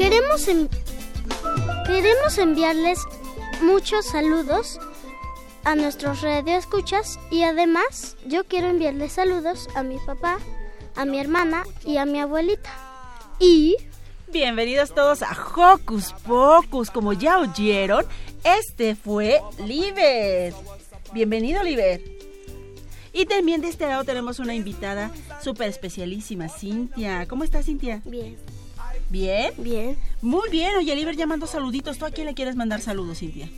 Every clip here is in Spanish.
Queremos, queremos enviarles muchos saludos a nuestros radioescuchas y además yo quiero enviarles saludos a mi papá, a mi hermana y a mi abuelita. Y Bienvenidos todos a Hocus Pocus. Como ya oyeron, este fue Liber. Bienvenido, Liber. Y también de este lado tenemos una invitada súper especialísima, Cintia. ¿Cómo estás, Cintia? Bien. ¿Bien? Bien. Muy bien. Oye, Liber ya mandó saluditos. ¿Tú a quién le quieres mandar saludos, Cintia?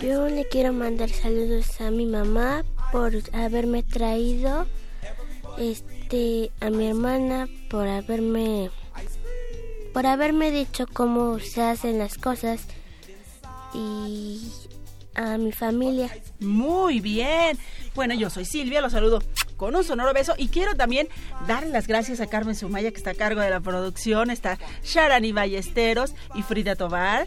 Yo le quiero mandar saludos a mi mamá por haberme traído, este, a mi hermana por haberme, por haberme dicho cómo se hacen las cosas y a mi familia. Muy bien. Bueno, yo soy Silvia, los saludo con un sonoro beso y quiero también darle las gracias a Carmen Sumaya que está a cargo de la producción, está Sharani Ballesteros y Frida Tobar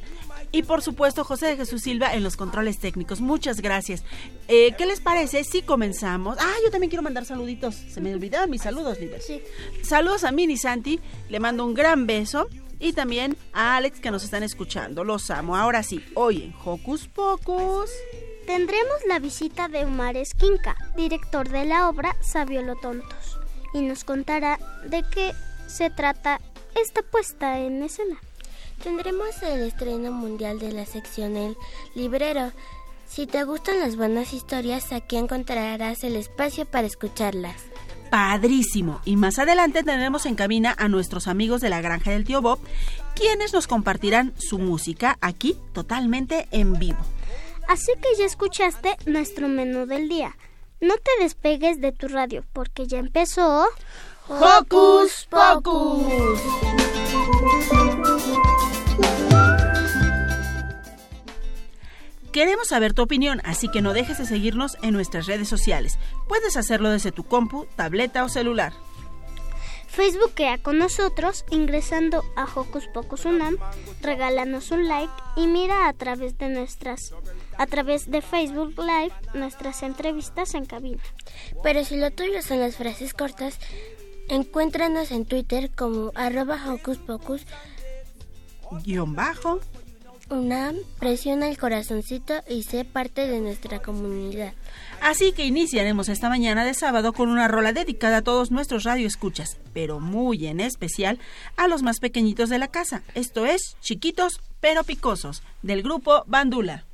y por supuesto José de Jesús Silva en los controles técnicos. Muchas gracias. Eh, ¿Qué les parece si comenzamos? Ah, yo también quiero mandar saluditos. Se me olvidaron mis saludos, Liber. Sí. Saludos a Mini Santi, le mando un gran beso. Y también a Alex que nos están escuchando. Los amo. Ahora sí, hoy en Hocus Pocus. Tendremos la visita de Omar Esquinca, director de la obra Sabiolo Tontos, y nos contará de qué se trata esta puesta en escena. Tendremos el estreno mundial de la sección El Librero. Si te gustan las buenas historias, aquí encontrarás el espacio para escucharlas. Padrísimo. Y más adelante tendremos en cabina a nuestros amigos de la granja del tío Bob, quienes nos compartirán su música aquí totalmente en vivo. Así que ya escuchaste nuestro menú del día. No te despegues de tu radio porque ya empezó Hocus Pocus. Queremos saber tu opinión, así que no dejes de seguirnos en nuestras redes sociales. Puedes hacerlo desde tu compu, tableta o celular. Facebookea con nosotros ingresando a Hocus Pocus Unam, regálanos un like y mira a través de nuestras a través de Facebook Live nuestras entrevistas en cabina. Pero si lo tuyo son las frases cortas, encuéntranos en Twitter como arroba Hocus Pocus Guión bajo. UNAM, presiona el corazoncito y sé parte de nuestra comunidad. Así que iniciaremos esta mañana de sábado con una rola dedicada a todos nuestros radioescuchas, pero muy en especial a los más pequeñitos de la casa. Esto es Chiquitos pero Picosos, del grupo Bandula.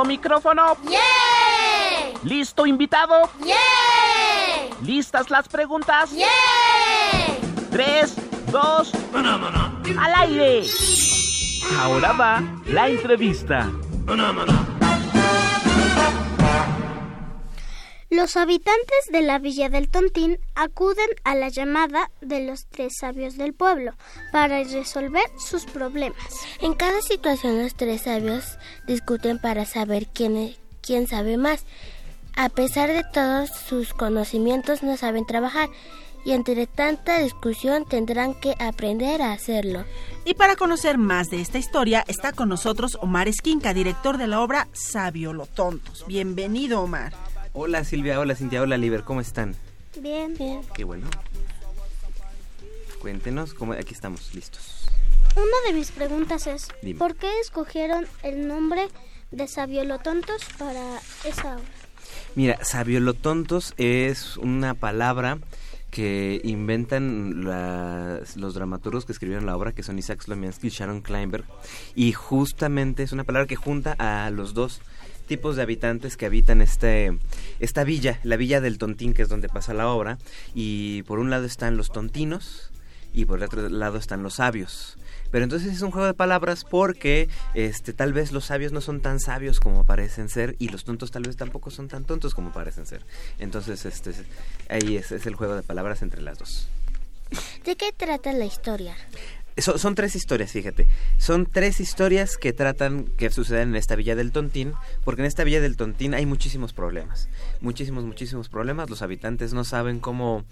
¿Listo micrófono? ¡Yeah! ¿Listo invitado? ¡Yeah! ¿Listas las preguntas? ¡Yeah! Tres, dos, al aire. Ahora va la entrevista. Los habitantes de la villa del Tontín acuden a la llamada de los tres sabios del pueblo para resolver sus problemas. En cada situación los tres sabios discuten para saber quién, es- quién sabe más. A pesar de todos sus conocimientos no saben trabajar y entre tanta discusión tendrán que aprender a hacerlo. Y para conocer más de esta historia está con nosotros Omar Esquinca, director de la obra Sabio lo Tontos. Bienvenido, Omar. Hola Silvia, hola Cintia, hola Liber, ¿cómo están? Bien, bien. Qué bueno. Cuéntenos, cómo, aquí estamos, listos. Una de mis preguntas es, Dime. ¿por qué escogieron el nombre de Sabiolotontos para esa obra? Mira, sabiolotontos es una palabra que inventan las- los dramaturgos que escribieron la obra, que son Isaac Slomiansky y Sharon Kleinberg, y justamente es una palabra que junta a los dos tipos de habitantes que habitan este esta villa, la villa del Tontín, que es donde pasa la obra, y por un lado están los tontinos y por el otro lado están los sabios. Pero entonces es un juego de palabras porque este tal vez los sabios no son tan sabios como parecen ser y los tontos tal vez tampoco son tan tontos como parecen ser. Entonces este ahí es, es el juego de palabras entre las dos. ¿De qué trata la historia? So- son tres historias, fíjate. Son tres historias que tratan, que suceden en esta villa del Tontín, porque en esta villa del Tontín hay muchísimos problemas. Muchísimos, muchísimos problemas. Los habitantes no saben cómo,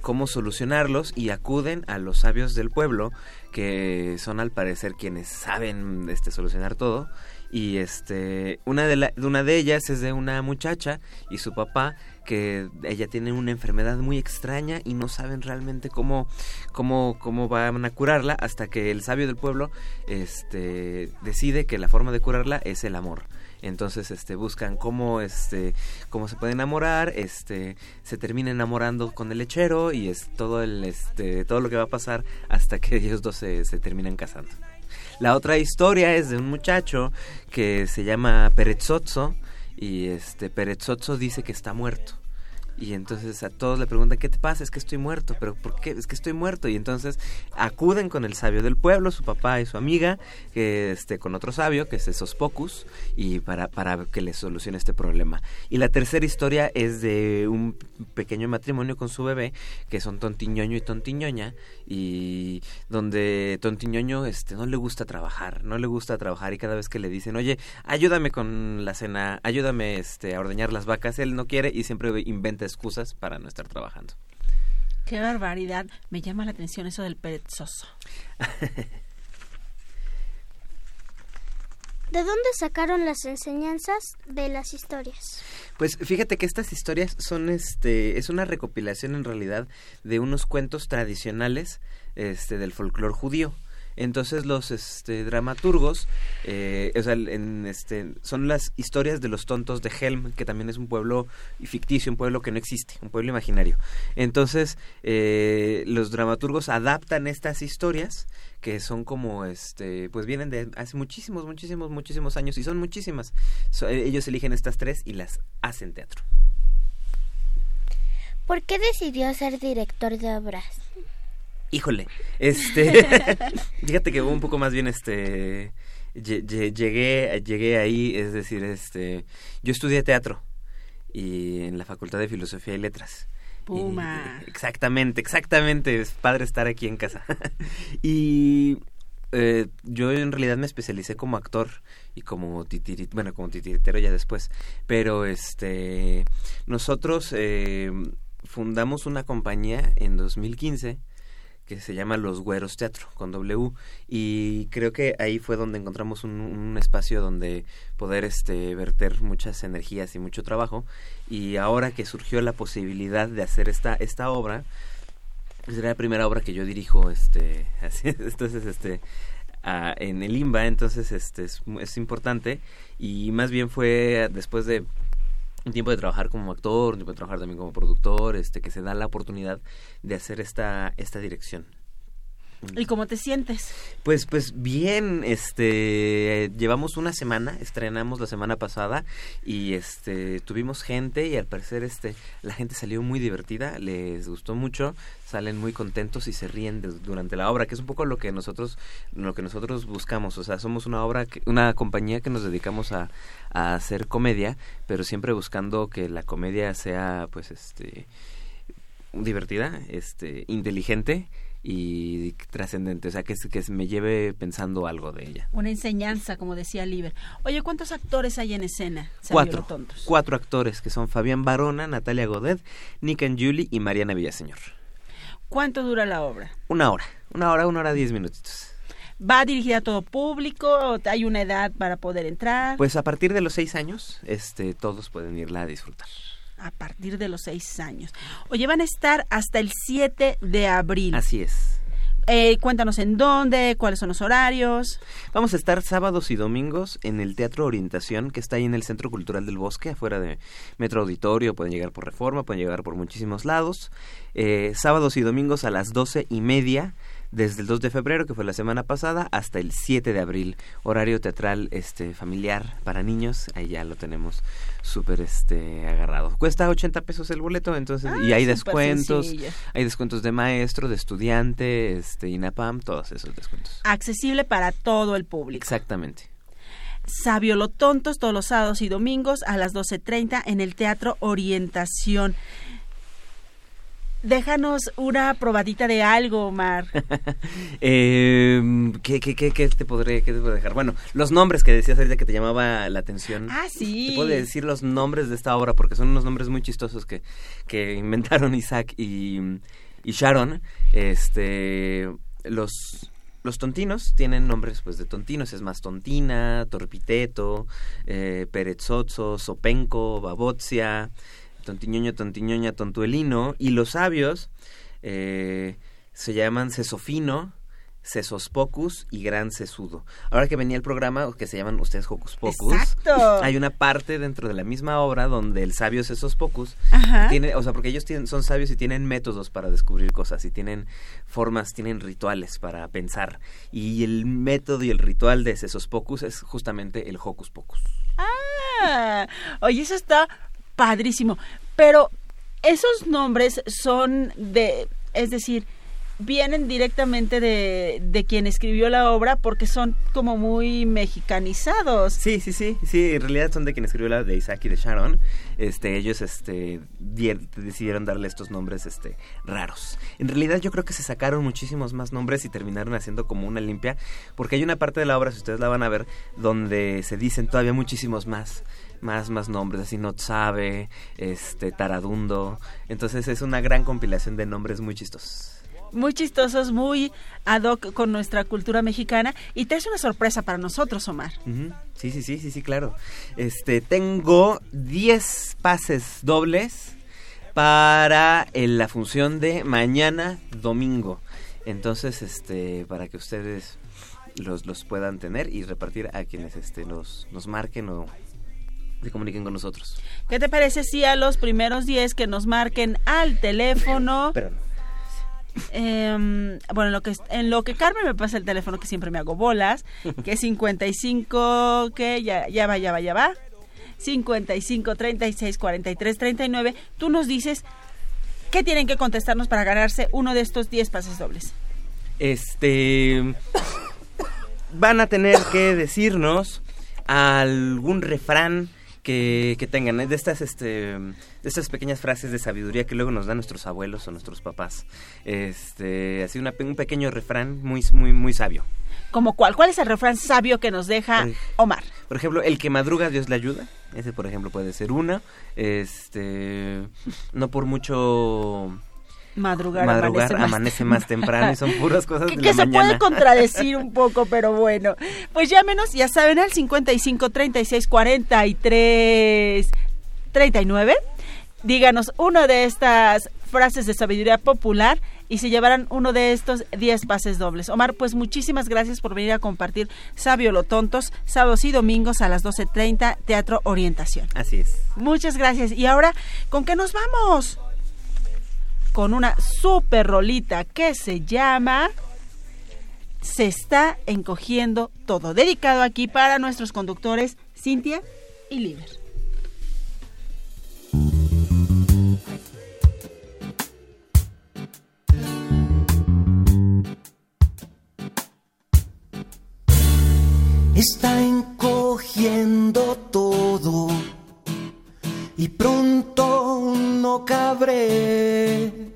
cómo solucionarlos y acuden a los sabios del pueblo, que son al parecer quienes saben este, solucionar todo. Y este, una de, la- una de ellas es de una muchacha y su papá que ella tiene una enfermedad muy extraña y no saben realmente cómo, cómo, cómo van a curarla hasta que el sabio del pueblo este, decide que la forma de curarla es el amor. Entonces este buscan cómo este cómo se puede enamorar, este se termina enamorando con el lechero y es todo el este todo lo que va a pasar hasta que ellos dos se, se terminan casando. La otra historia es de un muchacho que se llama Perezzozzo y este Perezzozzo dice que está muerto. Y entonces a todos le preguntan, ¿qué te pasa? Es que estoy muerto. ¿Pero por qué? Es que estoy muerto. Y entonces acuden con el sabio del pueblo, su papá y su amiga, que este, con otro sabio, que es Esos Pocus, y para, para que le solucione este problema. Y la tercera historia es de un pequeño matrimonio con su bebé, que son Tontiñoño y Tontiñoña, y donde Tontiñoño este, no le gusta trabajar, no le gusta trabajar, y cada vez que le dicen, oye, ayúdame con la cena, ayúdame este, a ordeñar las vacas, él no quiere y siempre inventa excusas para no estar trabajando. Qué barbaridad. Me llama la atención eso del perezoso. ¿De dónde sacaron las enseñanzas de las historias? Pues fíjate que estas historias son este es una recopilación en realidad de unos cuentos tradicionales este del folclore judío. Entonces los este, dramaturgos, eh, o sea, en, este, son las historias de los tontos de Helm, que también es un pueblo ficticio, un pueblo que no existe, un pueblo imaginario. Entonces eh, los dramaturgos adaptan estas historias que son como, este, pues vienen de hace muchísimos, muchísimos, muchísimos años y son muchísimas. So, ellos eligen estas tres y las hacen teatro. ¿Por qué decidió ser director de obras? Híjole, este, fíjate que un poco más bien, este, llegué, llegué ahí, es decir, este, yo estudié teatro y en la Facultad de Filosofía y Letras. Puma. Y, exactamente, exactamente, es padre estar aquí en casa. y eh, yo en realidad me especialicé como actor y como titirit, bueno, como titiritero ya después, pero este, nosotros eh, fundamos una compañía en 2015 que se llama Los Güeros Teatro, con W, y creo que ahí fue donde encontramos un, espacio donde poder este, verter muchas energías y mucho trabajo, y ahora que surgió la posibilidad de hacer esta, esta obra, será la primera obra que yo dirijo, este, así, entonces, este, en el IMBA, entonces, este, es, es importante, y más bien fue después de un tiempo de trabajar como actor, un tiempo de trabajar también como productor, este que se da la oportunidad de hacer esta esta dirección. ¿Y cómo te sientes? Pues, pues bien, este, llevamos una semana, estrenamos la semana pasada y este, tuvimos gente y al parecer este, la gente salió muy divertida, les gustó mucho, salen muy contentos y se ríen durante la obra, que es un poco lo que nosotros, lo que nosotros buscamos, o sea, somos una obra, una compañía que nos dedicamos a, a hacer comedia, pero siempre buscando que la comedia sea, pues, este, divertida, este, inteligente y trascendente, o sea, que, que me lleve pensando algo de ella. Una enseñanza, como decía Liber. Oye, ¿cuántos actores hay en escena? Cuatro. Cuatro actores, que son Fabián Barona, Natalia Godet, Nick and Julie y Mariana Villaseñor. ¿Cuánto dura la obra? Una hora, una hora, una hora, diez minutitos. ¿Va dirigida a todo público? ¿Hay una edad para poder entrar? Pues a partir de los seis años, este, todos pueden irla a disfrutar a partir de los seis años. Oye, van a estar hasta el 7 de abril. Así es. Eh, cuéntanos en dónde, cuáles son los horarios. Vamos a estar sábados y domingos en el Teatro Orientación, que está ahí en el Centro Cultural del Bosque, afuera de Metro Auditorio. Pueden llegar por Reforma, pueden llegar por muchísimos lados. Eh, sábados y domingos a las doce y media desde el 2 de febrero, que fue la semana pasada, hasta el 7 de abril. Horario teatral este familiar para niños, ahí ya lo tenemos súper este agarrado. Cuesta 80 pesos el boleto, entonces y ah, hay descuentos, hay descuentos de maestro, de estudiante, este INAPAM, todos esos descuentos. Accesible para todo el público. Exactamente. Sabio Lo Tontos todos los sábados y domingos a las 12.30 en el Teatro Orientación déjanos una probadita de algo, Omar. eh, ¿qué, qué, qué, te podré, qué te puedo dejar? Bueno, los nombres que decías ahorita que te llamaba la atención. Ah, sí. Te puedo decir los nombres de esta obra porque son unos nombres muy chistosos que, que inventaron Isaac y, y Sharon. Este, los los tontinos tienen nombres pues de tontinos, es más tontina, torpiteto, eh, sopenco, babotzia, tontiñoña, tontiñoña, tontuelino, y los sabios eh, se llaman sesofino, Sesospocus y Gran Sesudo. Ahora que venía el programa, que se llaman ustedes Hocus Pocus, hay una parte dentro de la misma obra donde el sabio Sesospocus tiene, o sea, porque ellos tienen, son sabios y tienen métodos para descubrir cosas y tienen formas, tienen rituales para pensar. Y el método y el ritual de Sesospocus es justamente el Hocus Pocus. Ah, oye, eso está padrísimo. Pero esos nombres son de, es decir, vienen directamente de, de, quien escribió la obra porque son como muy mexicanizados. Sí, sí, sí, sí, en realidad son de quien escribió la de Isaac y de Sharon. Este, ellos este, decidieron darle estos nombres este, raros. En realidad yo creo que se sacaron muchísimos más nombres y terminaron haciendo como una limpia, porque hay una parte de la obra, si ustedes la van a ver, donde se dicen todavía muchísimos más más, más nombres, así no sabe, este, Taradundo. Entonces es una gran compilación de nombres muy chistosos. Muy chistosos, muy ad hoc con nuestra cultura mexicana. Y te es una sorpresa para nosotros, Omar. Sí, sí, sí, sí, sí, claro. Este, tengo 10 pases dobles para la función de mañana domingo. Entonces, este, para que ustedes los, los puedan tener y repartir a quienes este, los, nos marquen o se comuniquen con nosotros. ¿Qué te parece si a los primeros 10 que nos marquen al teléfono... Em, bueno, en lo, que, en lo que Carmen me pasa el teléfono, que siempre me hago bolas, que es 55, que ya, ya va, ya va, ya va. 55 36 43 39. Tú nos dices qué tienen que contestarnos para ganarse uno de estos 10 pases dobles. Este. Van a tener que decirnos algún refrán que, que tengan, ¿eh? de estas, este, de estas pequeñas frases de sabiduría que luego nos dan nuestros abuelos o nuestros papás. Este, así una, un pequeño refrán muy, muy, muy sabio. ¿Como cuál? ¿Cuál es el refrán sabio que nos deja Omar? Por ejemplo, el que madruga Dios le ayuda. Ese, por ejemplo, puede ser una. Este, no por mucho madrugar, amanece, más, temprano y son puras cosas que, de que se puede contradecir un poco, pero bueno. Pues llámenos, ya saben, al 55 36 43 39. Díganos una de estas frases de sabiduría popular y se llevarán uno de estos 10 pases dobles. Omar, pues muchísimas gracias por venir a compartir Sabio lo Tontos, sábados y domingos a las 12.30, Teatro Orientación. Así es. Muchas gracias. Y ahora, ¿con qué nos vamos? Con una super rolita que se llama se está encogiendo todo. Dedicado aquí para nuestros conductores Cintia y Liber. Está encogiendo todo y pronto no cabré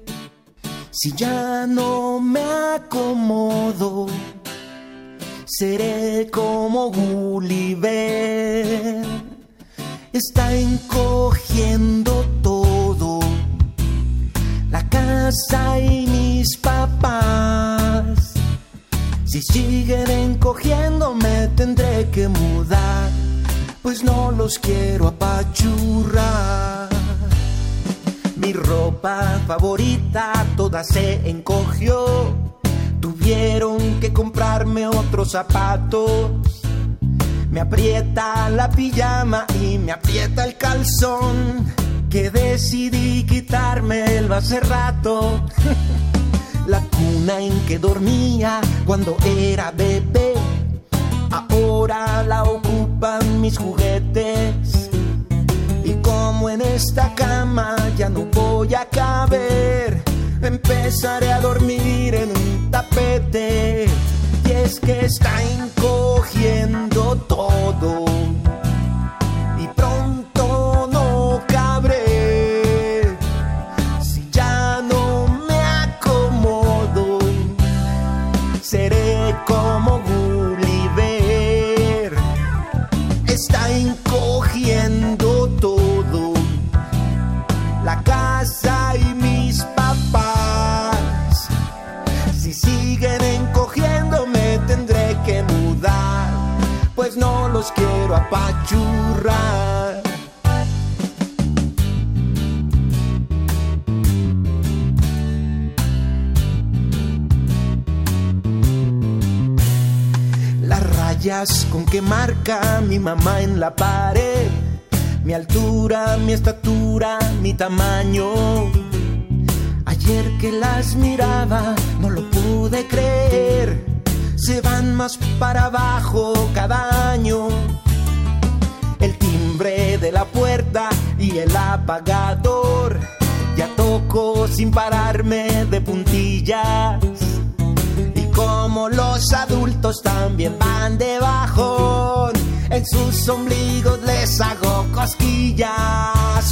si ya no me acomodo, seré como Gulliver. Está encogiendo todo, la casa y mis papás. Si siguen encogiendo me tendré que mudar, pues no los quiero apachurrar. Mi ropa favorita toda se encogió. Tuvieron que comprarme otros zapatos. Me aprieta la pijama y me aprieta el calzón. Que decidí quitarme el hace rato. la cuna en que dormía cuando era bebé. Ahora la mis juguetes como en esta cama ya no voy a caber, empezaré a dormir en un tapete. Y es que está encogiendo todo. Quiero apachurrar. Las rayas con que marca mi mamá en la pared. Mi altura, mi estatura, mi tamaño. Ayer que las miraba no lo pude creer. Se van más para abajo cada año. De la puerta y el apagador. Ya toco sin pararme de puntillas. Y como los adultos también van de bajón, en sus ombligos les hago cosquillas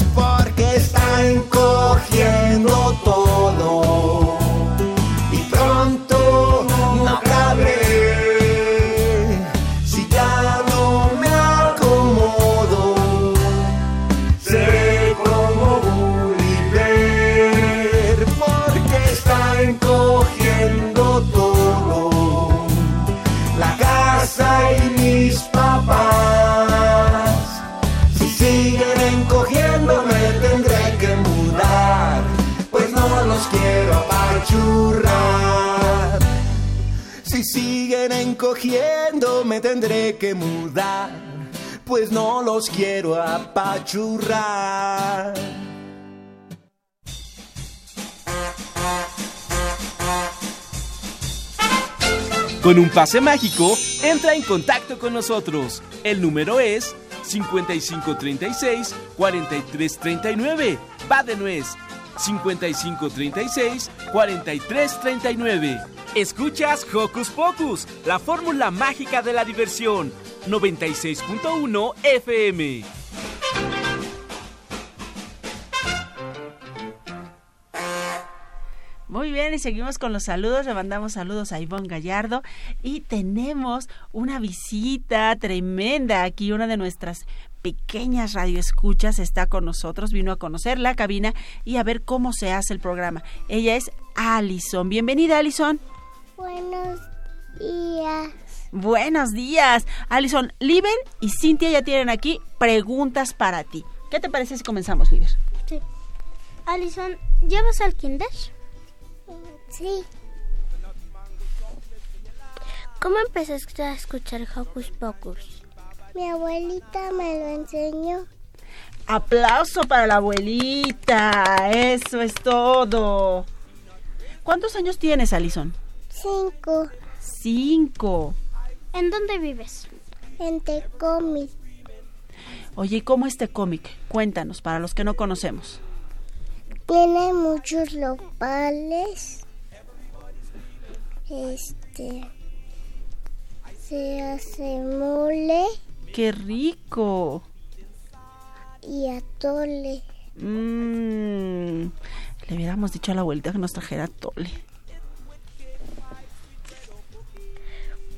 siguen encogiendo me tendré que mudar, pues no los quiero apachurrar. Con un pase mágico, entra en contacto con nosotros. El número es 5536-4339. Va de nuez. 5536-4339. Escuchas Hocus Pocus, la fórmula mágica de la diversión. 96.1 FM. Muy bien, y seguimos con los saludos. Le mandamos saludos a Ivonne Gallardo. Y tenemos una visita tremenda aquí, una de nuestras pequeñas radioescuchas está con nosotros, vino a conocer la cabina y a ver cómo se hace el programa. Ella es Alison. Bienvenida, Alison. Buenos días. Buenos días. Alison, Liber y Cintia ya tienen aquí preguntas para ti. ¿Qué te parece si comenzamos, Liber? Sí. Alison, ¿llevas al kinder? Sí. ¿Cómo empezaste a escuchar Hocus Pocus? Mi abuelita me lo enseñó. Aplauso para la abuelita. Eso es todo. ¿Cuántos años tienes, Alison? Cinco. Cinco. ¿En dónde vives? En Tecomic. Oye, ¿y cómo este cómic? Cuéntanos, para los que no conocemos. Tiene muchos locales. Este. Se hace mole. ¡Qué rico! Y atole. Mmm. Le hubiéramos dicho a la abuelita que nos trajera atole.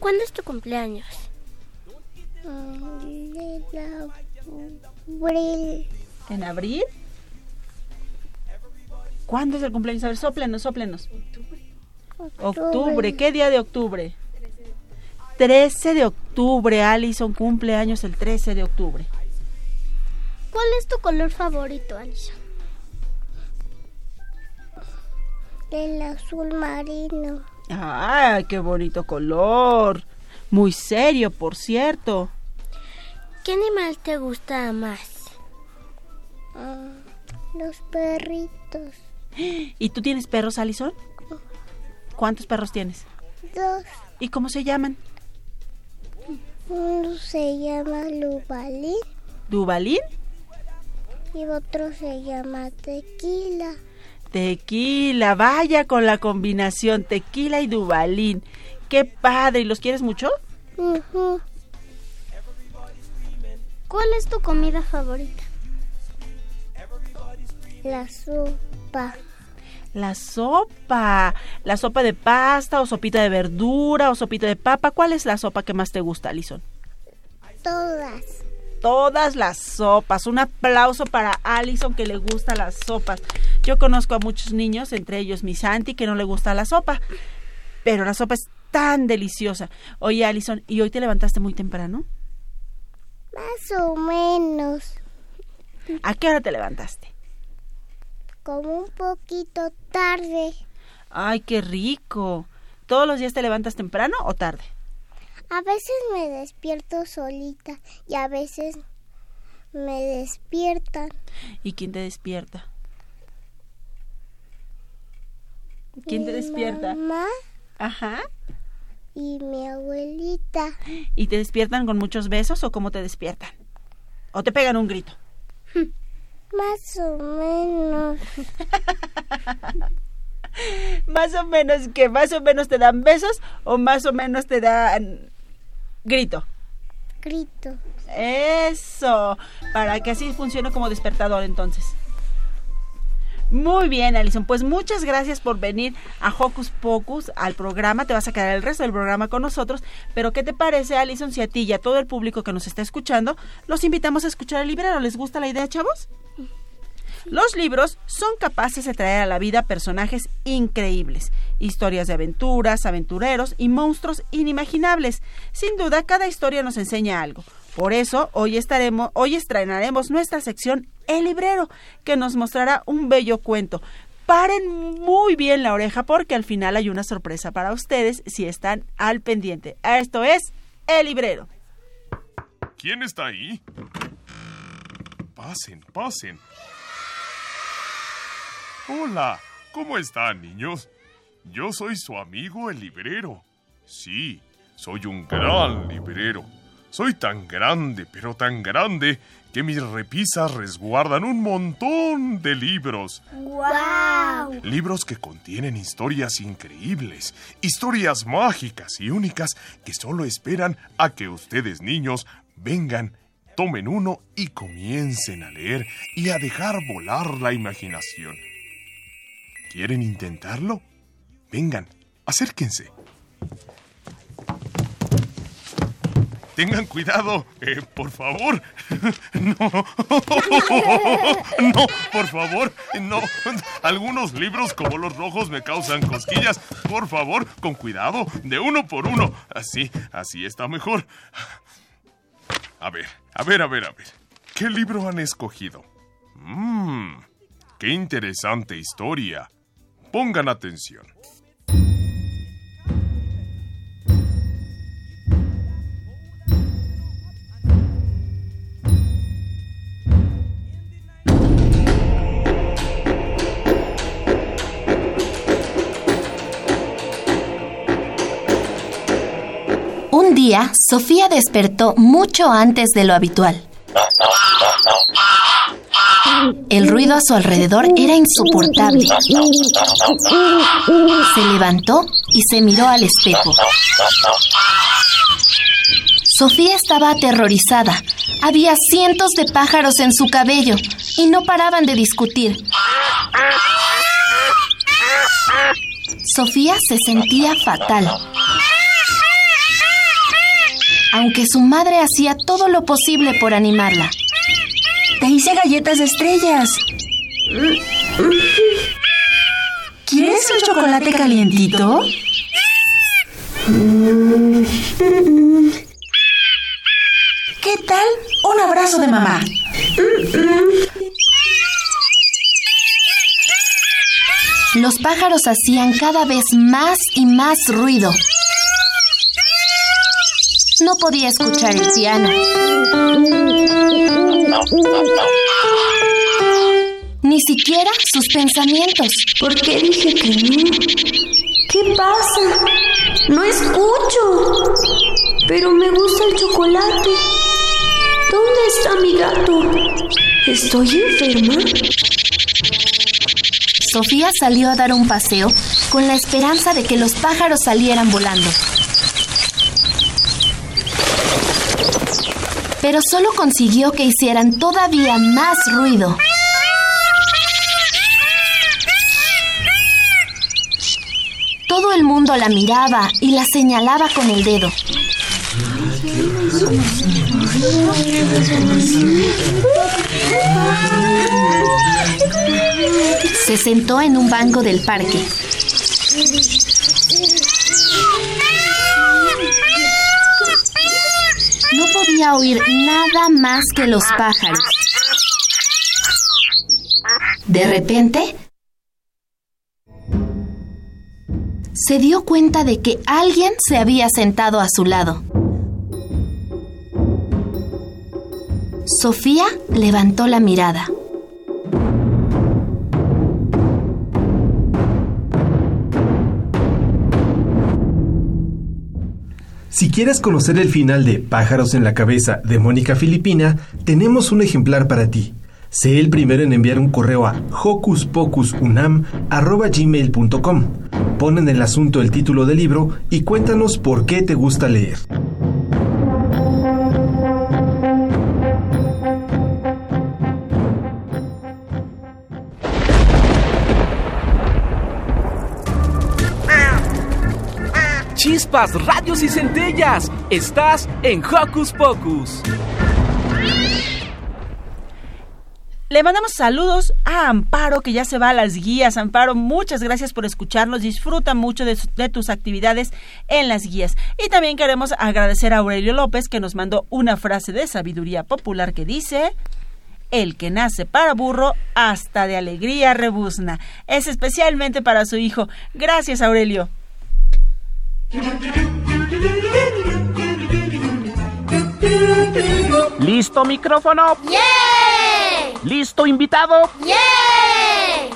¿Cuándo es tu cumpleaños? Mm, abril. ¿En abril? ¿Cuándo es el cumpleaños? A ver, sóplenos. Octubre. Octubre. ¿Qué día de octubre? 13 de octubre. Alison cumple años el 13 de octubre. ¿Cuál es tu color favorito, Alison? El azul marino. ¡Ay, qué bonito color! Muy serio, por cierto. ¿Qué animal te gusta más? Ah, los perritos. ¿Y tú tienes perros, Alison? ¿Cuántos perros tienes? Dos. ¿Y cómo se llaman? Uno se llama Lubalín ¿Dubalín? y otro se llama Tequila. Tequila, vaya con la combinación tequila y Dubalín. ¡Qué padre! ¿Y los quieres mucho? ¿Cuál es tu comida favorita? La sopa. La sopa. La sopa de pasta o sopita de verdura o sopita de papa. ¿Cuál es la sopa que más te gusta, Alison? Todas. Todas las sopas. Un aplauso para Alison que le gustan las sopas. Yo conozco a muchos niños, entre ellos mi Santi, que no le gusta la sopa. Pero la sopa es tan deliciosa. Oye, Alison, ¿y hoy te levantaste muy temprano? Más o menos. ¿A qué hora te levantaste? Como un poquito tarde. Ay, qué rico. ¿Todos los días te levantas temprano o tarde? A veces me despierto solita y a veces me despiertan. ¿Y quién te despierta? ¿Quién te Mi despierta? Mamá Ajá. y mi abuelita. ¿Y te despiertan con muchos besos o cómo te despiertan? ¿O te pegan un grito? Más o menos. Más o menos que más o menos te dan besos o más o menos te dan grito. Grito. Eso, para que así funcione como despertador entonces. Muy bien, Alison. Pues muchas gracias por venir a Hocus Pocus, al programa. Te vas a quedar el resto del programa con nosotros. Pero, ¿qué te parece, Alison, si a ti y a todo el público que nos está escuchando los invitamos a escuchar el librero? ¿Les gusta la idea, chavos? Los libros son capaces de traer a la vida personajes increíbles, historias de aventuras, aventureros y monstruos inimaginables. Sin duda, cada historia nos enseña algo. Por eso, hoy estaremos, hoy estrenaremos nuestra sección El librero, que nos mostrará un bello cuento. Paren muy bien la oreja porque al final hay una sorpresa para ustedes si están al pendiente. Esto es El librero. ¿Quién está ahí? Pasen, pasen. Hola, ¿cómo están, niños? Yo soy su amigo el librero. Sí, soy un gran librero. Soy tan grande, pero tan grande, que mis repisas resguardan un montón de libros. ¡Guau! Libros que contienen historias increíbles, historias mágicas y únicas que solo esperan a que ustedes niños vengan, tomen uno y comiencen a leer y a dejar volar la imaginación. ¿Quieren intentarlo? Vengan, acérquense. Tengan cuidado, eh, por favor. No. No, por favor, no. Algunos libros como los rojos me causan cosquillas. Por favor, con cuidado, de uno por uno. Así, así está mejor. A ver, a ver, a ver, a ver. ¿Qué libro han escogido? Mmm, qué interesante historia. Pongan atención. Sofía despertó mucho antes de lo habitual. El ruido a su alrededor era insoportable. Se levantó y se miró al espejo. Sofía estaba aterrorizada. Había cientos de pájaros en su cabello y no paraban de discutir. Sofía se sentía fatal. Aunque su madre hacía todo lo posible por animarla. Te hice galletas de estrellas. ¿Quieres un chocolate calientito? ¿Qué tal un abrazo de mamá? Los pájaros hacían cada vez más y más ruido. No podía escuchar el piano. Ni siquiera sus pensamientos. ¿Por qué dije que no? ¿Qué pasa? No escucho. Pero me gusta el chocolate. ¿Dónde está mi gato? ¿Estoy enferma? Sofía salió a dar un paseo con la esperanza de que los pájaros salieran volando. Pero solo consiguió que hicieran todavía más ruido. Todo el mundo la miraba y la señalaba con el dedo. Se sentó en un banco del parque. Podía oír nada más que los pájaros. De repente, se dio cuenta de que alguien se había sentado a su lado. Sofía levantó la mirada. Si quieres conocer el final de Pájaros en la cabeza de Mónica Filipina, tenemos un ejemplar para ti. Sé el primero en enviar un correo a hocuspocusunam.gmail.com. Pon en el asunto el título del libro y cuéntanos por qué te gusta leer. Chispas, radios y centellas. Estás en Hocus Pocus. Le mandamos saludos a Amparo, que ya se va a las guías. Amparo, muchas gracias por escucharnos. Disfruta mucho de, de, tus actividades en las guías. Y también queremos agradecer a Aurelio López, que nos mandó una frase de sabiduría popular que dice... El que nace para burro, hasta de alegría rebuzna. Es especialmente para su hijo. Gracias, Aurelio. ¿Listo micrófono? ¡Yeah! ¿Listo invitado? ¡Yeah!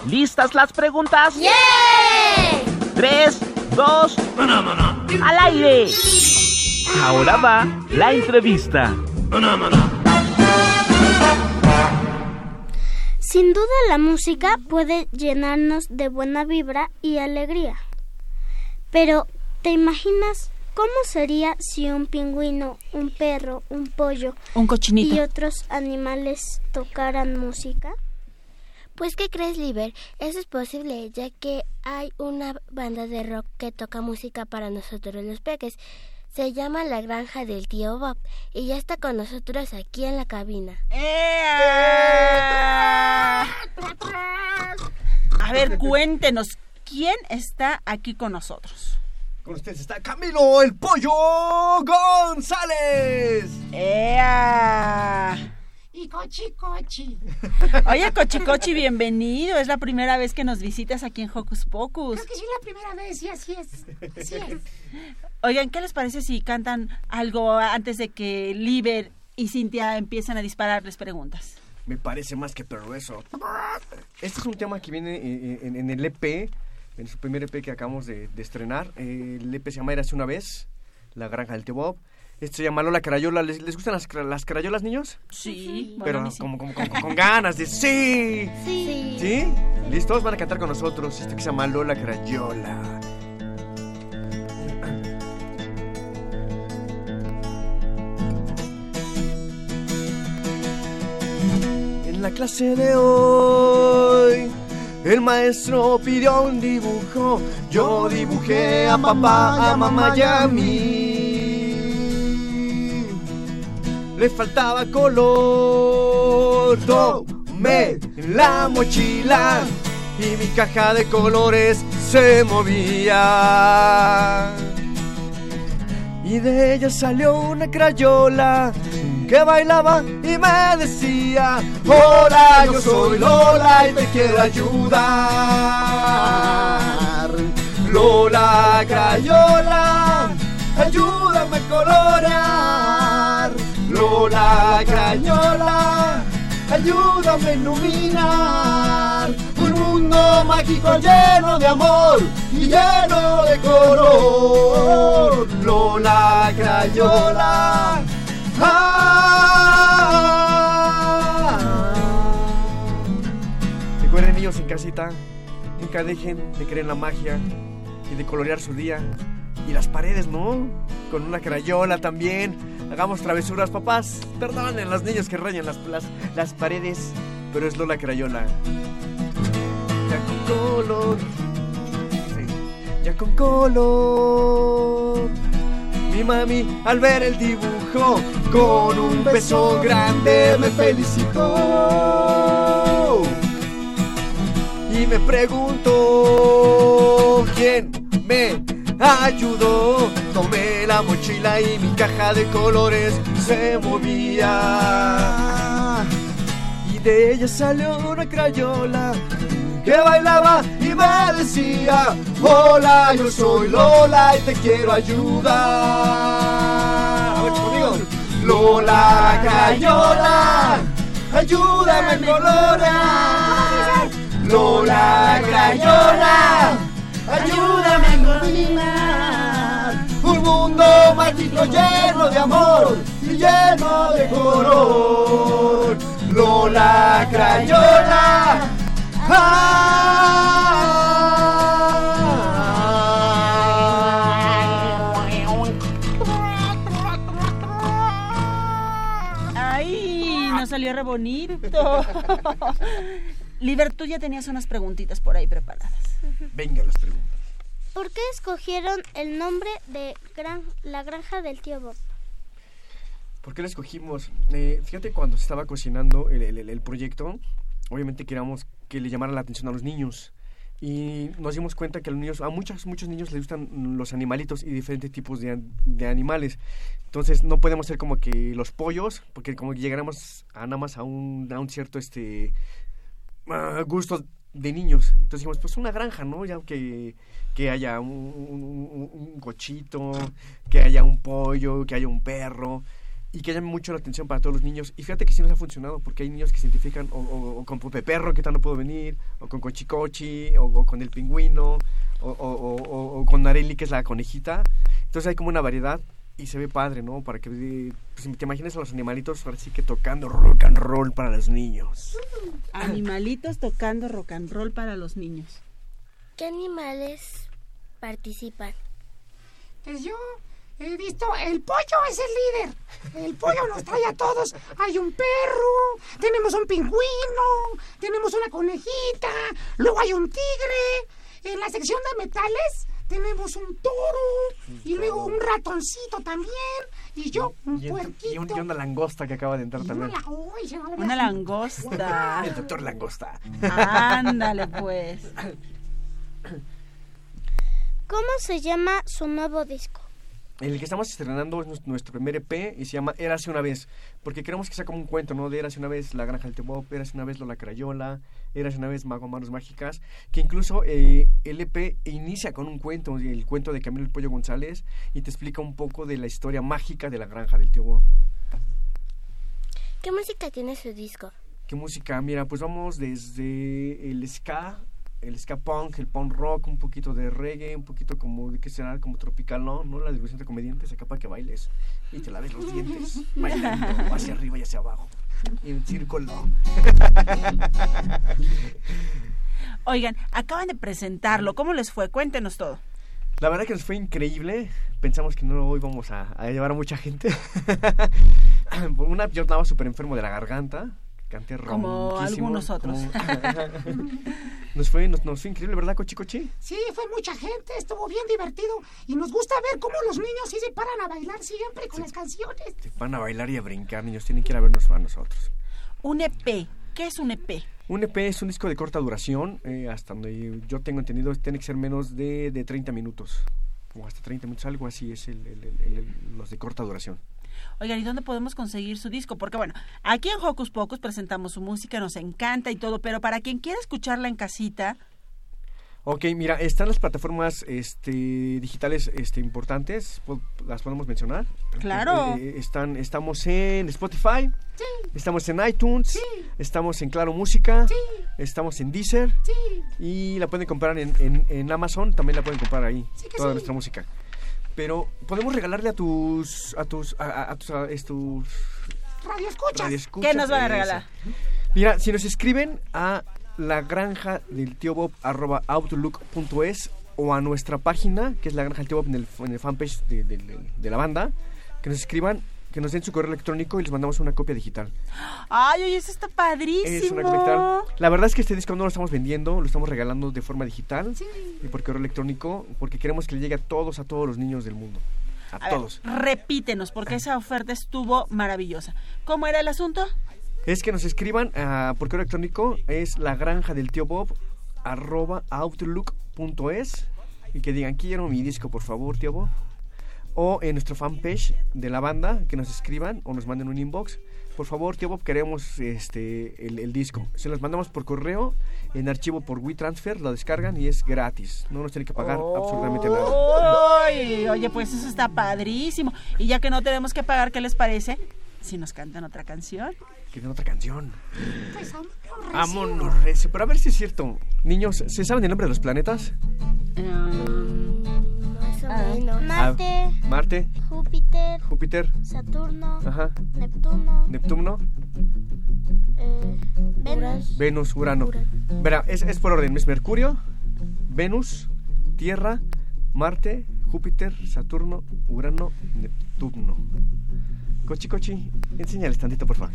¿Listas las preguntas? ¡Yeah! Tres, dos, al aire. Ahora va la entrevista. Sin duda la música puede llenarnos de buena vibra y alegría. Pero, ¿te imaginas cómo sería si un pingüino, un perro, un pollo un cochinito. y otros animales tocaran música? Pues, ¿qué crees, Liber? Eso es posible, ya que hay una banda de rock que toca música para nosotros los peques. Se llama La Granja del Tío Bob y ya está con nosotros aquí en la cabina. A ver, cuéntenos, ¿quién está aquí con nosotros? Con ustedes está Camilo el Pollo González. ¡Ea! Y Cochi Cochi. Oye, Cochi Cochi, bienvenido. Es la primera vez que nos visitas aquí en Hocus Pocus. Creo que sí, la primera vez, y así es. Así es. Oigan, ¿qué les parece si cantan algo antes de que Liber y Cintia empiecen a dispararles preguntas? Me parece más que perverso. Este es un tema que viene en, en- en el EP, en su primer EP que acabamos de, de estrenar. Eh, El EP se llama Érase una vez. La granja del tío Bob. Esto se llama Lola Crayola. ¿Les, les gustan las, las crayolas, niños? Sí. Pero bueno, sí. como, como, como- con ganas de sí. Sí. ¿Sí? ¿Listos? Van a cantar con nosotros. Esto que se llama Lola Crayola. En la clase de hoy, el maestro pidió un dibujo. Yo dibujé a papá, a mamá y a mí. Le faltaba color. Tomé la mochila y mi caja de colores se movía. Y de ella salió una crayola que bailaba y me decía, hola, yo soy Lola y te quiero ayudar. Lola Crayola, ayúdame a colorear. Lola Crayola, ayúdame a iluminar un mundo mágico lleno de amor y lleno de color. Lola Crayola. Nunca dejen de creer en la magia y de colorear su día. Y las paredes, ¿no? Con una crayola también. Hagamos travesuras, papás. Perdonen los niños que rayan las, las, paredes. Pero es Lola Crayola. Ya con color. Ya con color. Mi mami al ver el dibujo con un beso grande me felicitó. Y me preguntó quién me ayudó. Tomé la mochila y mi caja de colores se movía. Y de ella salió una crayola que bailaba y me decía, hola, yo soy Lola y te quiero ayudar. Lola Crayola, ayúdame a colorear. Lola Crayola, ayúdame a iluminar un mundo mágico lleno de amor y lleno de color. Lola Crayola. ¡Ay! Nos salió re bonito. Liber, tú ya tenías unas preguntitas por ahí preparadas. Venga las preguntas. ¿Por qué escogieron el nombre de gran- la granja del tío Bob? ¿Por qué lo escogimos? Eh, fíjate, cuando se estaba cocinando el, el- el proyecto, obviamente queríamos que le llamara la atención a los niños. Y nos dimos cuenta que a los niños, a muchos, muchos niños les gustan los animalitos y diferentes tipos de, an- de animales. Entonces no podemos ser como que los pollos, porque como que llegáramos a nada más a un, a un cierto este ah, gusto de niños. Entonces dijimos, pues una granja, ¿no? Ya que, que haya un, un- cochito, que haya un pollo, que haya un perro y que llame mucho la atención para todos los niños. Y fíjate que sí nos ha funcionado porque hay niños que se identifican o, con Pepe Perro, que tal no puedo venir, o con Cochicochi, o, o con el pingüino, o con Areli, que es la conejita. Entonces hay como una variedad y se ve padre, ¿no? Para que pues, te imagines a los animalitos ahora sí que tocando rock and roll para los niños. Animalitos tocando rock and roll para los niños. ¿Qué animales participan? Pues yo he visto, el pollo es el líder. El pollo nos trae a todos. Hay un perro, tenemos un pingüino, tenemos una conejita, luego hay un tigre. En la sección de metales tenemos un toro y luego un ratoncito también. Y yo, un Y, puerquito. y un- y una langosta que acaba de entrar también. Una, uy, langosta. El doctor Langosta. Ándale, pues. ¿Cómo se llama su nuevo disco? El que estamos estrenando es nues- nuestro primer EP y se llama Érase una vez, porque queremos que sea como un cuento, ¿no? De Érase una vez La Granja del Tebop, Érase una vez Lola Crayola, Érase una vez Mago Manos Mágicas, que incluso eh, el EP inicia con un cuento, el cuento de Camilo el Pollo González, y te explica un poco de la historia mágica de la Granja del Tío Bob. ¿Qué música tiene su disco? ¿Qué música? Mira, pues vamos desde el ska el ska punk, el punk rock, un poquito de reggae, un poquito como, ¿de qué será? Como tropical, ¿no? ¿No? La diversión de comediantes acá para que bailes y te laves los dientes bailando hacia arriba y hacia abajo. En círculo. Oigan, acaban de presentarlo. ¿Cómo les fue? Cuéntenos todo. La verdad que nos fue increíble. Pensamos que no íbamos a, a llevar a mucha gente. Por una, yo estaba súper enfermo de la garganta. Canté Como algunos otros. como- nos, fue, nos, nos fue increíble, ¿verdad, Cochi Cochi? Sí, fue mucha gente, estuvo bien divertido. Y nos gusta ver cómo los niños sí se paran a bailar siempre con las canciones. Van a bailar y a brincar, niños. Tienen que ir a vernos a nosotros. Un EP. ¿Qué es un EP? Un EP es un disco de corta duración. eh, hasta donde yo tengo entendido, tiene que ser menos de, de 30 minutos. O hasta 30 minutos, algo así es el, el- el- el- los de corta duración. Oigan, ¿y dónde podemos conseguir su disco? Porque bueno, aquí en Hocus Pocus presentamos su música, nos encanta y todo, pero para quien quiera escucharla en casita, Ok, mira, están las plataformas este, digitales este, importantes, po- las podemos mencionar. Claro. Eh, eh, están, estamos en Spotify, estamos en iTunes, estamos en Claro Música, estamos en Deezer y la pueden comprar en, en- en Amazon, también la pueden comprar ahí, que toda sí. nuestra música. Pero podemos regalarle a tus a tus a, a- a tus, a estos Radio escuchas. radioescuchas, ¿qué nos van a regalar? Mira, si nos escriben a la granja del tío Bob arroba outlook.es o a nuestra página, que es la granja del tío Bob en el, en el fanpage de, de- de- de la banda, que nos escriban, que nos den su correo electrónico y les mandamos una copia digital. Ay, oye, eso está padrísimo. Es una copia digital. La verdad es que este disco no lo estamos vendiendo, lo estamos regalando de forma digital y por correo electrónico, porque queremos que le llegue a todos, a todos los niños del mundo. A, A ver, todos. repítenos, porque esa oferta estuvo maravillosa. ¿Cómo era el asunto? Es que nos escriban ah, por correo electrónico, es la granja del tío Bob, arroba outlook.es y que digan, quiero mi disco, por favor, tío Bob. O en nuestro fanpage de la banda, que nos escriban o nos manden un inbox. Por favor, tío Bob, queremos este, el, el disco. Se los mandamos por correo, en archivo por WeTransfer, lo descargan y es gratis. No nos tienen que pagar absolutamente nada. Ay, oye, pues eso está padrísimo. Y ya que no tenemos que pagar, ¿qué les parece? Si nos cantan otra canción. Quieren otra canción. Pues vámonos. Recio. Pero a ver si es cierto. Niños, ¿se saben el nombre de los planetas? Más o menos. Marte, Marte, Júpiter, Júpiter, Saturno, ajá, Neptuno, Neptuno, eh, Venus. Venus, Urano. Verá, es, es por orden. Es Mercurio, Venus, Tierra, Marte, Júpiter, Saturno, Urano, Neptuno. Cochi, cochi, enséñales tantito, por favor.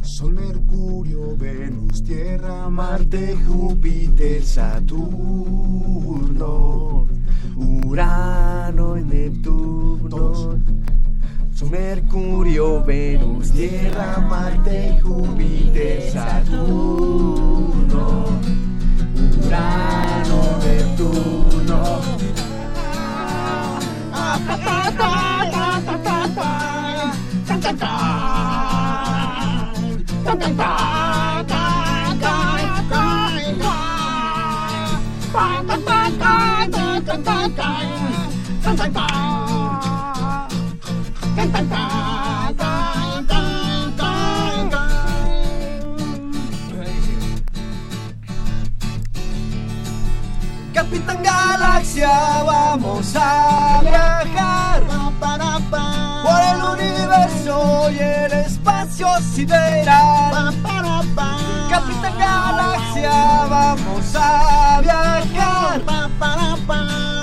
Sol, Mercurio, Venus, Tierra, Marte, Júpiter, Saturno, Urano y Neptuno. Son Mercurio, Venus, Tierra, Marte, Júpiter, Saturno. Urano, Neptuno. Capitán Vamos a viajar por el universo y el espacio sideral. Capitán Galaxia, vamos a viajar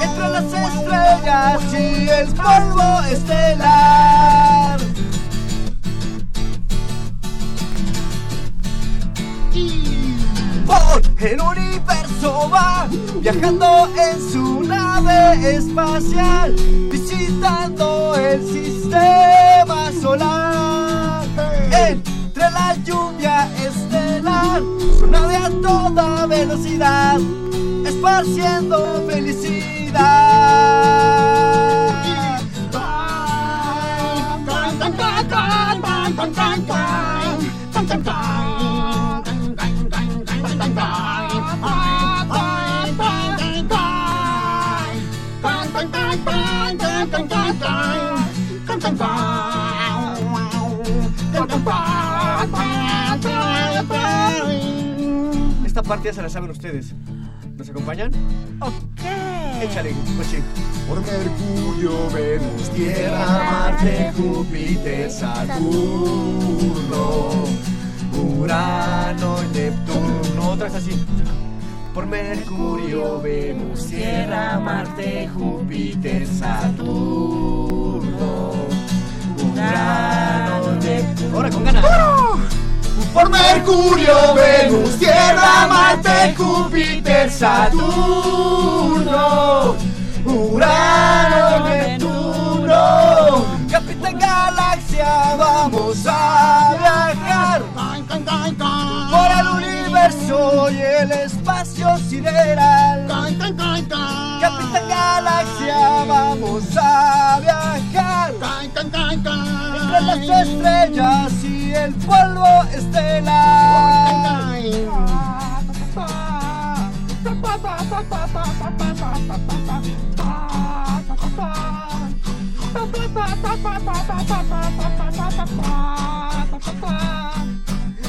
entre las estrellas y el polvo estelar. Por el universo viajando en su nave espacial, visitando el sistema solar. Entre la lluvia estelar, su nave a toda velocidad, esparciendo felicidad. Tan, tan, tan, Esta parte ya se la saben ustedes. ¿Nos acompañan? Ok. Échale, coche. Por Mercurio, Venus, Tierra, Marte, Júpiter, Saturno, Urano, Neptuno. Otra vez así. Por Mercurio, Venus, Tierra, Marte, Júpiter, Saturno, Urano Neptuno. Ahora con ganas. Por Mercurio, Venus, Tierra, Marte, Júpiter, Saturno, Urano, Neptuno. Capitán Galaxia, vamos a viajar universo y el espacio sideral. Capitán Galaxia, vamos a viajar entre las estrellas y el polvo estelar.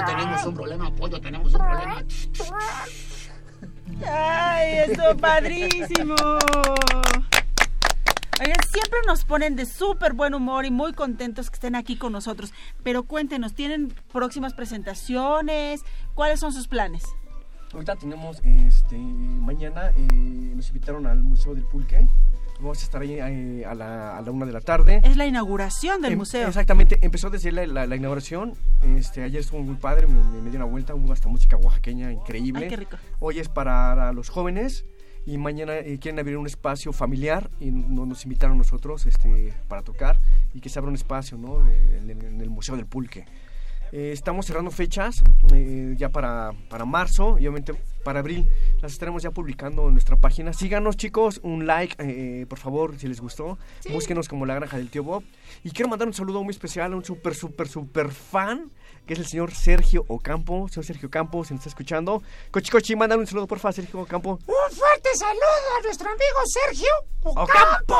Pollo, tenemos un problema, pollo, tenemos un problema. ¡Ay, esto padrísimo! Siempre nos ponen de súper buen humor y muy contentos que estén aquí con nosotros. Pero cuéntenos, ¿tienen próximas presentaciones? ¿Cuáles son sus planes? Ahorita tenemos, este, mañana eh, nos invitaron al Museo del Pulque. Vamos a estar ahí eh, a, la, a la una de la tarde. Es la inauguración del Em- museo. Exactamente, empezó desde la, la- la inauguración. Este, ayer estuvo muy padre, me, me- me dio una vuelta, hubo hasta música oaxaqueña increíble. Ay, qué rico. Hoy es para los jóvenes y mañana eh, quieren abrir un espacio familiar y no- nos invitaron nosotros este, para tocar y que se abra un espacio ¿no? Eh, en el Museo del Pulque. Eh, estamos cerrando fechas eh, ya para, para marzo y obviamente para abril las estaremos ya publicando en nuestra página. Síganos chicos, un like eh, por favor si les gustó. Búsquenos como La Granja del Tío Bob. Y quiero mandar un saludo muy especial a un súper, súper, súper fan que es el señor Sergio Ocampo. Señor Sergio Ocampo, si nos está escuchando. Cochi Cochi, mándale un saludo por favor Sergio Ocampo. Un fuerte saludo a nuestro amigo Sergio Ocampo.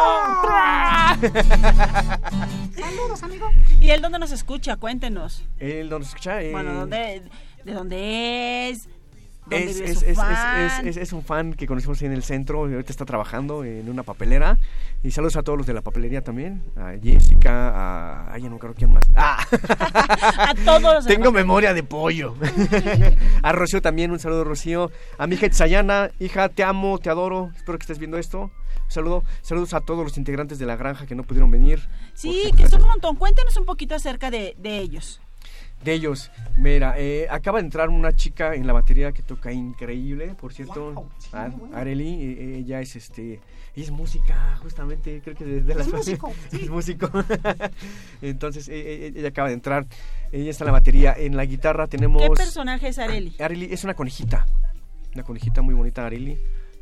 Saludos, amigo. ¿Y él dónde nos escucha? Cuéntenos. Él no nos escucha. eh, Bueno, ¿dónde, ¿de dónde es? ¿Dónde Es, vive es, su es, es, fan? es- es un fan que conocimos ahí en el centro y ahorita está trabajando en una papelera. Y saludos a todos los de la papelería también. A Jessica, a... Ay, ya no acuerdo quién más. Ah. a todos los Tengo memoria de pollo. a Rocío también, un saludo Rocío. A mi hija Itzayana, hija, te amo, te adoro. Espero que estés viendo esto. Un saludo, saludos a todos los integrantes de la granja que no pudieron venir. Sí, que son un montón. Cuéntenos un poquito acerca de, de ellos. De ellos, mira, eh, acaba de entrar una chica en la batería que toca increíble, por cierto, Ar- Areli, eh, ella es este, ella es música, justamente, creo que de, de las Es músico, es músico. Entonces, eh, eh, ella acaba de entrar, ella está en la batería, en la guitarra tenemos ¿Qué personaje es Areli? Areli es una conejita, una conejita muy bonita, Areli,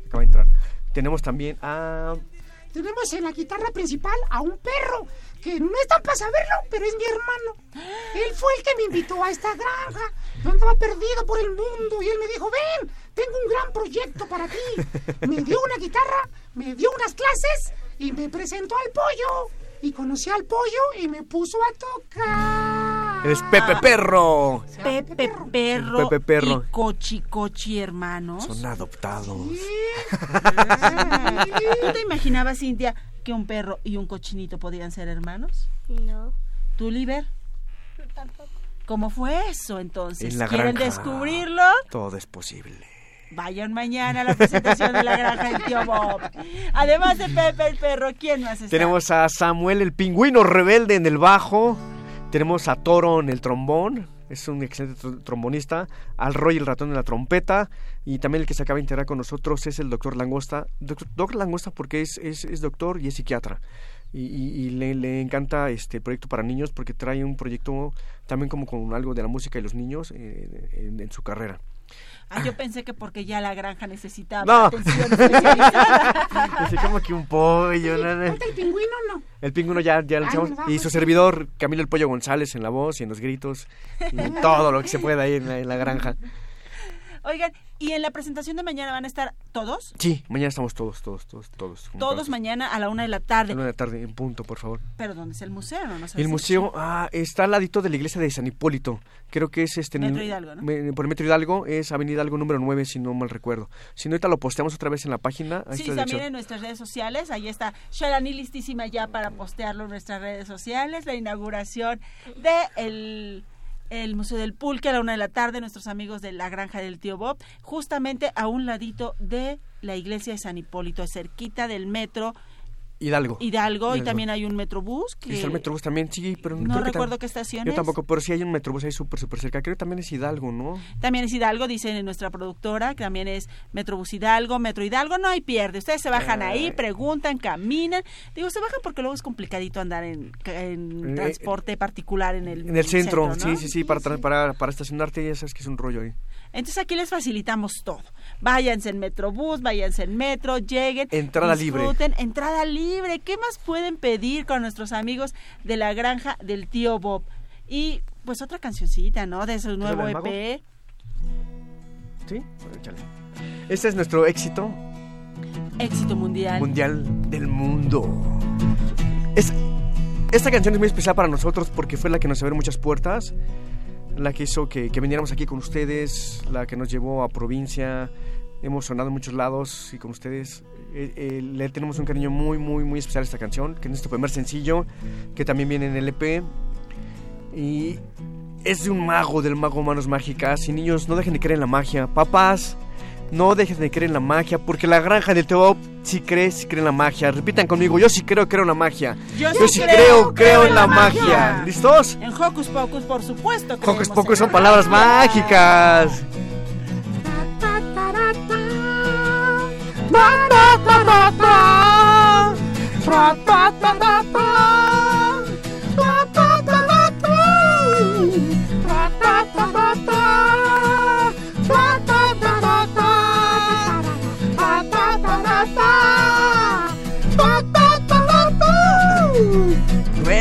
acaba de entrar. Tenemos también a Tenemos en la guitarra principal a un perro que no están para saberlo, pero es mi hermano. Él fue el que me invitó a esta granja. Yo andaba perdido por el mundo y él me dijo, ven, tengo un gran proyecto para ti. Me dio una guitarra, me dio unas clases y me presentó al pollo. Y conocí al pollo y me puso a tocar. es Pepe Perro. Pepe Perro, Pepe Perro. y Cochi Cochi hermanos. Son adoptados. ¿Tú te imaginabas, Cintia, que un perro y un cochinito podían ser hermanos? No. ¿Tú, Liber? ¿Cómo fue eso entonces? En la ¿Quieren granja. descubrirlo? Todo es posible. Vayan mañana a la presentación de la granja del tío Bob. Además de Pepe el perro, ¿quién más está? Tenemos a Samuel el pingüino rebelde en el bajo. Tenemos a Toro en el trombón. Es un excelente tr- trombonista, al Roy el ratón en la trompeta, y también el que se acaba de integrar con nosotros es el doctor Langosta. Doctor, doctor Langosta porque es, es, es doctor y es psiquiatra. Y, y- le, le encanta este proyecto para niños porque trae un proyecto también como con algo de la música y los niños eh, en su carrera. Ah, yo pensé que porque ya la granja necesitaba No. atención. Así como que un pollo. ¿Falta el pingüino no? El pingüino ya, ya lo Ah. Y su servidor, Camilo el Pollo González, en la voz y en los gritos. Y todo lo que se pueda ahí en la, en la granja. Oigan, ¿y en la presentación de mañana van a estar todos? Sí, mañana estamos todos, todos, todos, todos. Todos mañana a la una de la A tarde. la una de la tarde, en punto, por favor. ¿Pero dónde es el museo? No, El museo ah, está al ladito de la iglesia de San Hipólito. Creo que es este. Metro Hidalgo, ¿no? por el Metro Hidalgo es Avenida Hidalgo número 9, si no mal recuerdo. Si no, ahorita lo posteamos otra vez en la página. Ahí Sí, está también en nuestras redes sociales. Ahí está Sharani listísima ya para postearlo en nuestras redes sociales. La inauguración de el, Museo del Pulque a la una de la tarde. Nuestros amigos de la Granja del Tío Bob. Justamente a un ladito de la iglesia de San Hipólito, cerquita del metro Hidalgo. Hidalgo. Y también hay un metrobús. Que está el Metrobús también, sí, pero No que recuerdo qué estación Yo tampoco, pero sí hay un Metrobús ahí súper, súper cerca. Creo que también es Hidalgo, ¿no? También es Hidalgo, dice nuestra productora, que también es Metrobús Hidalgo, Metro Hidalgo, no hay pierde. Ustedes se bajan ahí, preguntan, caminan. Digo, se bajan porque luego es complicadito andar en, en Eh, transporte particular en el, En el centro, ¿no? sí, sí, sí, para, para, para estacionarte ya sabes que es un rollo ahí. Entonces aquí les facilitamos todo. Váyanse en Metrobús, váyanse en Metro, lleguen. Entrada libre. disfruten, Entrada libre. ¿Qué más pueden pedir con nuestros amigos de la granja del tío Bob? Y pues otra cancioncita, ¿no? De su nuevo? EP. ¿Sí? Échale. Este es nuestro éxito Éxito mundial. mundial del mundo. Es, esta canción es muy especial para nosotros porque fue la que nos abrió muchas puertas, la que hizo que, que viniéramos aquí con ustedes, la que nos llevó a provincia. Hemos sonado en muchos lados y con ustedes eh, eh, le tenemos un cariño muy, muy, muy especial a esta canción, que es nuestro primer sencillo, que también viene en el EP. Y es de un mago, del mago Manos Mágicas. Y niños, no dejen de creer en la magia. Papás, no dejen de creer en la magia, porque la granja del Teo sí cree, sí cree en la magia. Repitan conmigo, yo sí creo, creo en la magia. Yo Yo sí creo, creo, creo en la magia. ¿Listos? En Hocus Pocus, por supuesto. Pocos en son la palabras magia. mágicas.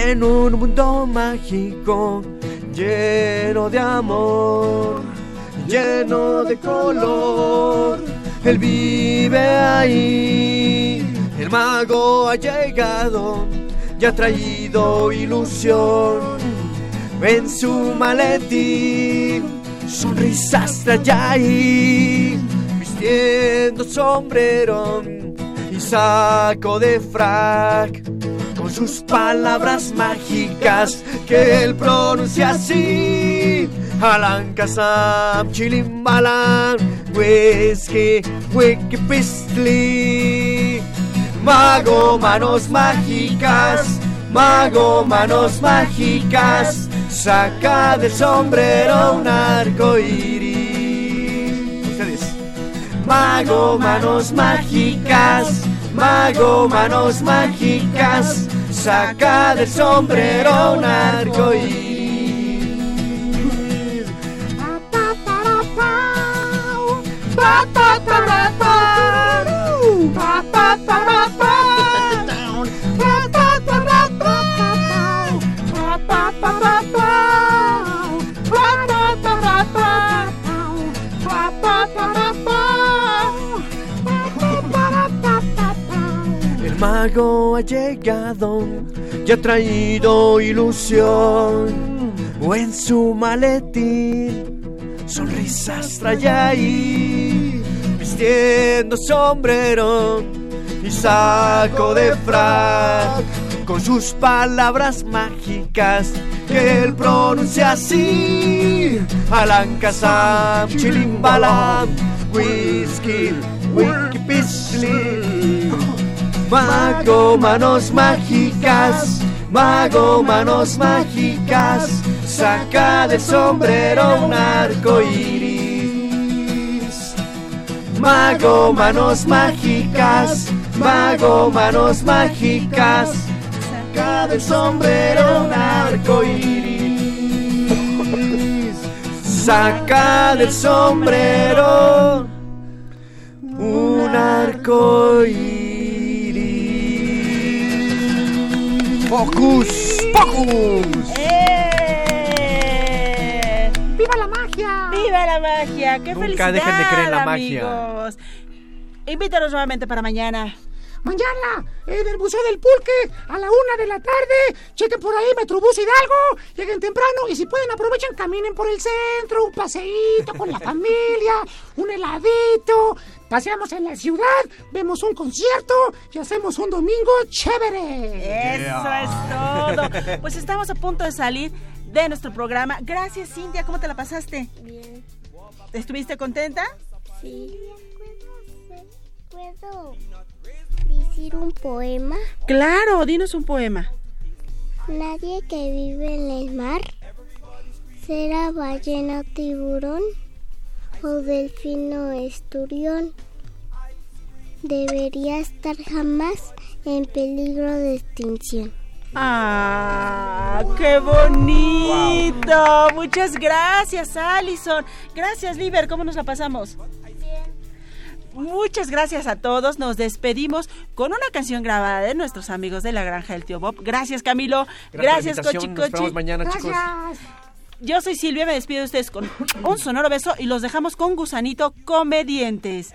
En un mundo mágico lleno de amor, lleno de color, él vive ahí. El mago ha llegado y ha traído ilusión en su maletín. Sonrisas trae ahí, vistiendo sombrero y saco de frac con sus palabras mágicas que él pronuncia así. Alan Kazam, Chilimbalan, Whisky, Wiki Pistli. Mago, manos mágicas, mago, manos mágicas, saca del sombrero un arco iris. Mago, manos mágicas, mago, manos mágicas, saca del sombrero un arco iris. El mago ha llegado y ha traído ilusión. O en su maletín, sonrisas trae ahí, vistiendo sombrero y saco de frac. Con sus palabras mágicas que él pronuncia así. Alan Kazam, Chilimbalam, Whisky, Wiki. Mago, manos mágicas, mago, manos mágicas, saca del sombrero un arco iris. Mago, manos mágicas, mago, manos mágicas, saca del sombrero un arco iris. Saca del sombrero un arco iris. Focus, focus. ¡Eh! ¡Viva la magia! ¡Viva la magia! ¡Qué Nunca felicidad, dejen de creer en la magia. amigos! Invítanos nuevamente para mañana. Mañana, en el Museo del Pulque, a la una de la tarde. Chequen por ahí Metrobús Hidalgo. Lleguen temprano y si pueden aprovechen, caminen por el centro, un paseíto con la familia, un heladito. Paseamos en la ciudad, vemos un concierto y hacemos un domingo chévere. Eso es todo. Pues estamos a punto de salir de nuestro programa. Gracias, Cintia. ¿Cómo te la pasaste? Bien. ¿Estuviste contenta? Sí. ¿Puedo decir un poema? Claro, dinos un poema. Nadie que vive en el mar será ballena o tiburón o delfino esturión. Debería estar jamás en peligro de extinción. ¡Ah! ¡Qué bonito! Muchas gracias, Alison. Gracias, Liber. ¿Cómo nos la pasamos? Muchas gracias a todos. Nos despedimos con una canción grabada de nuestros amigos de la granja del tío Bob. Gracias, Camilo. Gracias, Gran Cochi invitación. Nos Cochi. mañana, chicos. Yo soy Silvia, me despido de ustedes con un sonoro beso y los dejamos con Gusanito Comedientes.